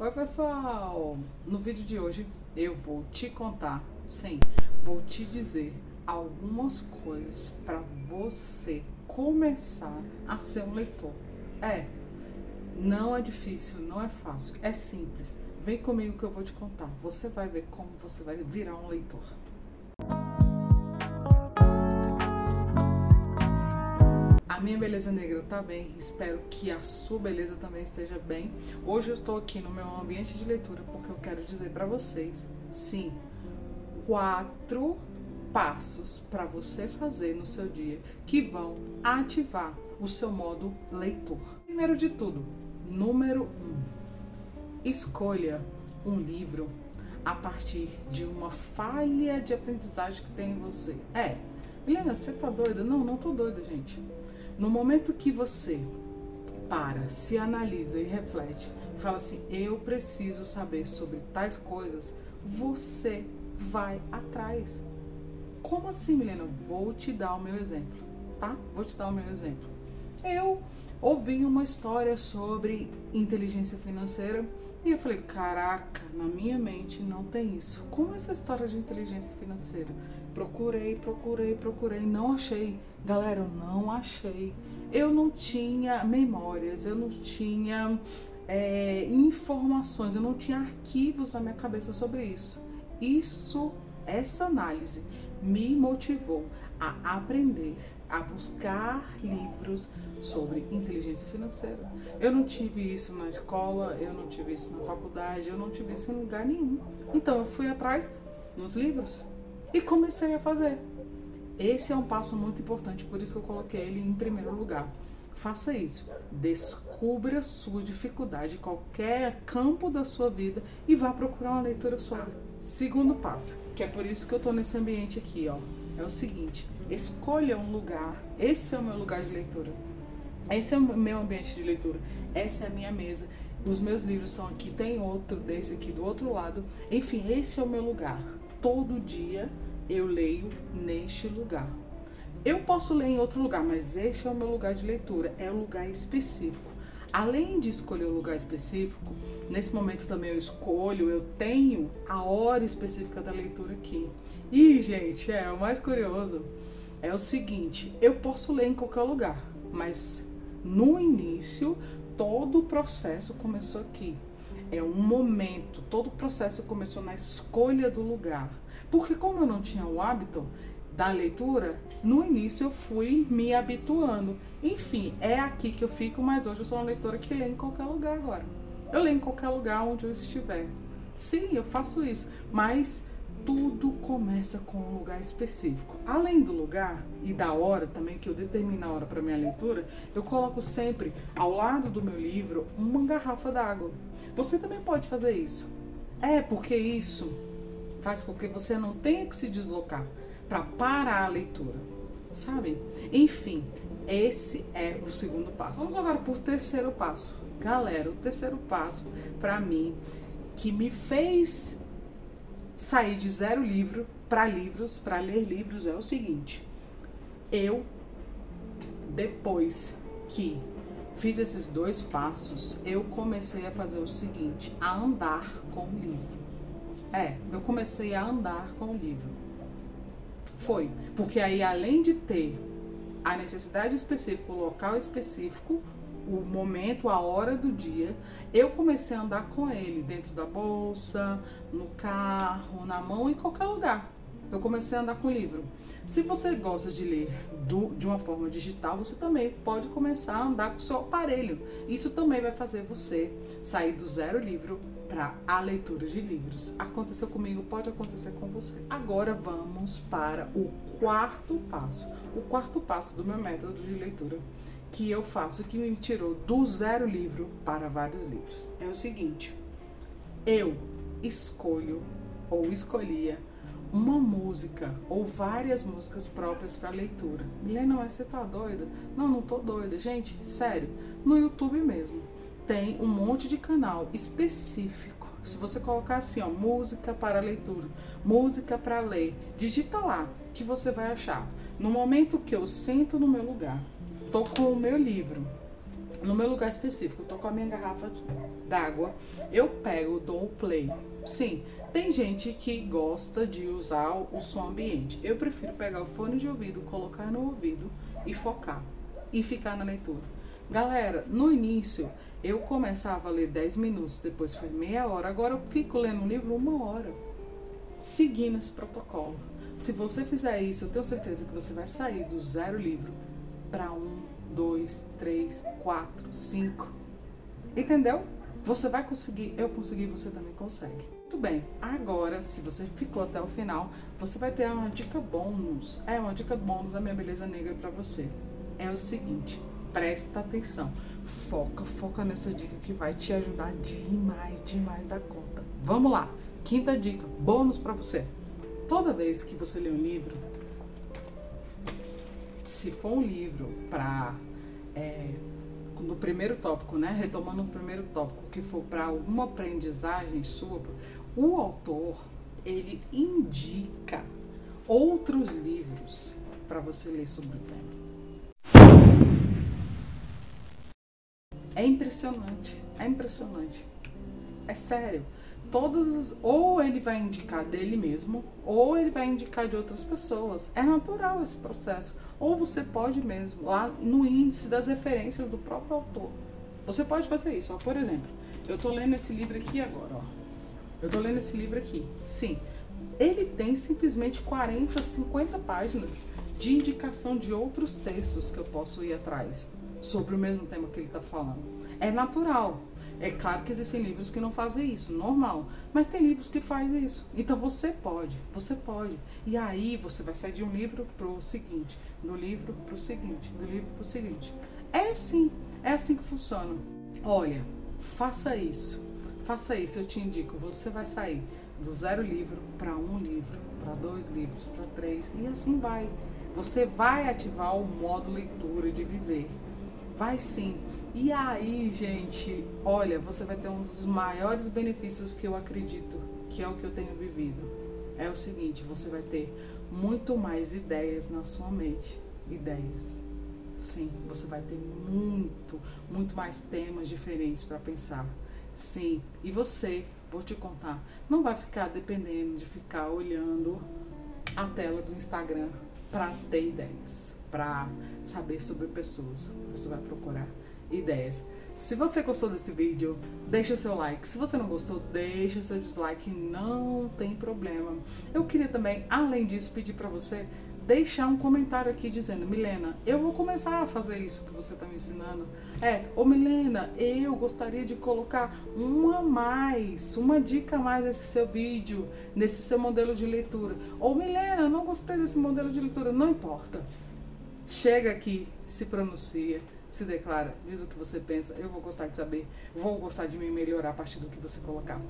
Oi pessoal! No vídeo de hoje eu vou te contar, sim, vou te dizer algumas coisas para você começar a ser um leitor. É, não é difícil, não é fácil, é simples. Vem comigo que eu vou te contar. Você vai ver como você vai virar um leitor. A minha beleza negra tá bem, espero que a sua beleza também esteja bem. Hoje eu estou aqui no meu ambiente de leitura porque eu quero dizer para vocês, sim, quatro passos para você fazer no seu dia que vão ativar o seu modo leitor. Primeiro de tudo, número um, escolha um livro a partir de uma falha de aprendizagem que tem em você. É, Helena, você tá doida? Não, não tô doida, gente. No momento que você para, se analisa e reflete, e fala assim: eu preciso saber sobre tais coisas, você vai atrás. Como assim, Milena? Vou te dar o meu exemplo, tá? Vou te dar o meu exemplo. Eu ouvi uma história sobre inteligência financeira e eu falei: caraca, na minha mente não tem isso. Como essa história de inteligência financeira? Procurei, procurei, procurei, não achei. Galera, eu não achei. Eu não tinha memórias, eu não tinha é, informações, eu não tinha arquivos na minha cabeça sobre isso. Isso, essa análise me motivou a aprender, a buscar livros sobre inteligência financeira. Eu não tive isso na escola, eu não tive isso na faculdade, eu não tive isso em lugar nenhum. Então eu fui atrás nos livros e comecei a fazer. Esse é um passo muito importante, por isso que eu coloquei ele em primeiro lugar. Faça isso. Descubra sua dificuldade em qualquer campo da sua vida e vá procurar uma leitura sobre. Segundo passo, que é por isso que eu estou nesse ambiente aqui, ó. É o seguinte: escolha um lugar. Esse é o meu lugar de leitura. Esse é o meu ambiente de leitura. Essa é a minha mesa. Os meus livros são aqui, tem outro desse aqui do outro lado. Enfim, esse é o meu lugar todo dia eu leio neste lugar. Eu posso ler em outro lugar, mas este é o meu lugar de leitura, é um lugar específico. Além de escolher o um lugar específico, nesse momento também eu escolho, eu tenho a hora específica da leitura aqui. E, gente, é o mais curioso é o seguinte: eu posso ler em qualquer lugar, mas no início todo o processo começou aqui é um momento, todo o processo começou na escolha do lugar. Porque como eu não tinha o hábito da leitura, no início eu fui me habituando. Enfim, é aqui que eu fico, mas hoje eu sou uma leitora que lê em qualquer lugar agora. Eu leio em qualquer lugar onde eu estiver. Sim, eu faço isso, mas tudo começa com um lugar específico. Além do lugar e da hora também, que eu determino a hora para minha leitura, eu coloco sempre ao lado do meu livro uma garrafa d'água. Você também pode fazer isso. É, porque isso faz com que você não tenha que se deslocar para parar a leitura, sabe? Enfim, esse é o segundo passo. Vamos agora por terceiro passo. Galera, o terceiro passo para mim que me fez sair de zero livro para livros, para ler livros é o seguinte. Eu depois que fiz esses dois passos, eu comecei a fazer o seguinte, a andar com o livro. É, eu comecei a andar com o livro. Foi, porque aí além de ter a necessidade específica, o local específico, o momento, a hora do dia, eu comecei a andar com ele dentro da bolsa, no carro, na mão, em qualquer lugar eu comecei a andar com livro. Se você gosta de ler do, de uma forma digital, você também pode começar a andar com o seu aparelho. Isso também vai fazer você sair do zero livro para a leitura de livros. Aconteceu comigo, pode acontecer com você. Agora vamos para o quarto passo. O quarto passo do meu método de leitura que eu faço que me tirou do zero livro para vários livros. É o seguinte: eu escolho ou escolhia uma música ou várias músicas próprias para leitura. Milena, mas você tá doida? Não, não tô doida. Gente, sério, no YouTube mesmo tem um monte de canal específico. Se você colocar assim, ó, música para leitura, música para ler, digita lá que você vai achar. No momento que eu sento no meu lugar, tô com o meu livro, no meu lugar específico, eu tô com a minha garrafa d'água, eu pego, dou o play. Sim, tem gente que gosta de usar o som ambiente. Eu prefiro pegar o fone de ouvido, colocar no ouvido e focar e ficar na leitura. Galera, no início eu começava a ler 10 minutos, depois foi meia hora, agora eu fico lendo um livro uma hora, seguindo esse protocolo. Se você fizer isso, eu tenho certeza que você vai sair do zero livro para um, dois, três, quatro, cinco. Entendeu? Você vai conseguir, eu consegui, você também consegue. Muito bem, agora, se você ficou até o final, você vai ter uma dica bônus. É uma dica bônus da minha beleza negra para você. É o seguinte, presta atenção. Foca, foca nessa dica que vai te ajudar demais, demais da conta. Vamos lá. Quinta dica, bônus para você. Toda vez que você lê um livro, se for um livro para é, no primeiro tópico, né, retomando o primeiro tópico, que for para alguma aprendizagem sua, o autor ele indica outros livros para você ler sobre o tema. É impressionante, é impressionante. É sério todas as, ou ele vai indicar dele mesmo, ou ele vai indicar de outras pessoas. É natural esse processo. Ou você pode mesmo, lá no índice das referências do próprio autor. Você pode fazer isso. Ó, por exemplo, eu estou lendo esse livro aqui agora. Ó. Eu estou lendo esse livro aqui. Sim, ele tem simplesmente 40, 50 páginas de indicação de outros textos que eu posso ir atrás sobre o mesmo tema que ele está falando. É natural. É claro que existem livros que não fazem isso, normal. Mas tem livros que fazem isso. Então você pode, você pode. E aí você vai sair de um livro para o seguinte, do livro para o seguinte, do livro para o seguinte. É assim, é assim que funciona. Olha, faça isso, faça isso, eu te indico. Você vai sair do zero livro para um livro, para dois livros, para três, e assim vai. Você vai ativar o modo leitura de viver. Vai sim. E aí, gente, olha, você vai ter um dos maiores benefícios que eu acredito, que é o que eu tenho vivido. É o seguinte, você vai ter muito mais ideias na sua mente. Ideias. Sim, você vai ter muito, muito mais temas diferentes para pensar. Sim, e você, vou te contar, não vai ficar dependendo de ficar olhando a tela do Instagram para ter ideias para saber sobre pessoas. Você vai procurar ideias. Se você gostou desse vídeo, deixa o seu like. Se você não gostou, deixa o seu dislike, não tem problema. Eu queria também, além disso, pedir para você deixar um comentário aqui dizendo, Milena, eu vou começar a fazer isso que você está me ensinando. É, ô Milena, eu gostaria de colocar uma mais, uma dica a mais nesse seu vídeo, nesse seu modelo de leitura. Ou Milena, não gostei desse modelo de leitura, não importa chega aqui, se pronuncia, se declara, diz o que você pensa. Eu vou gostar de saber, vou gostar de me melhorar a partir do que você colocar.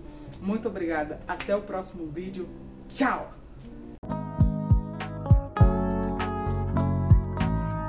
Muito obrigada. Até o próximo vídeo. Tchau!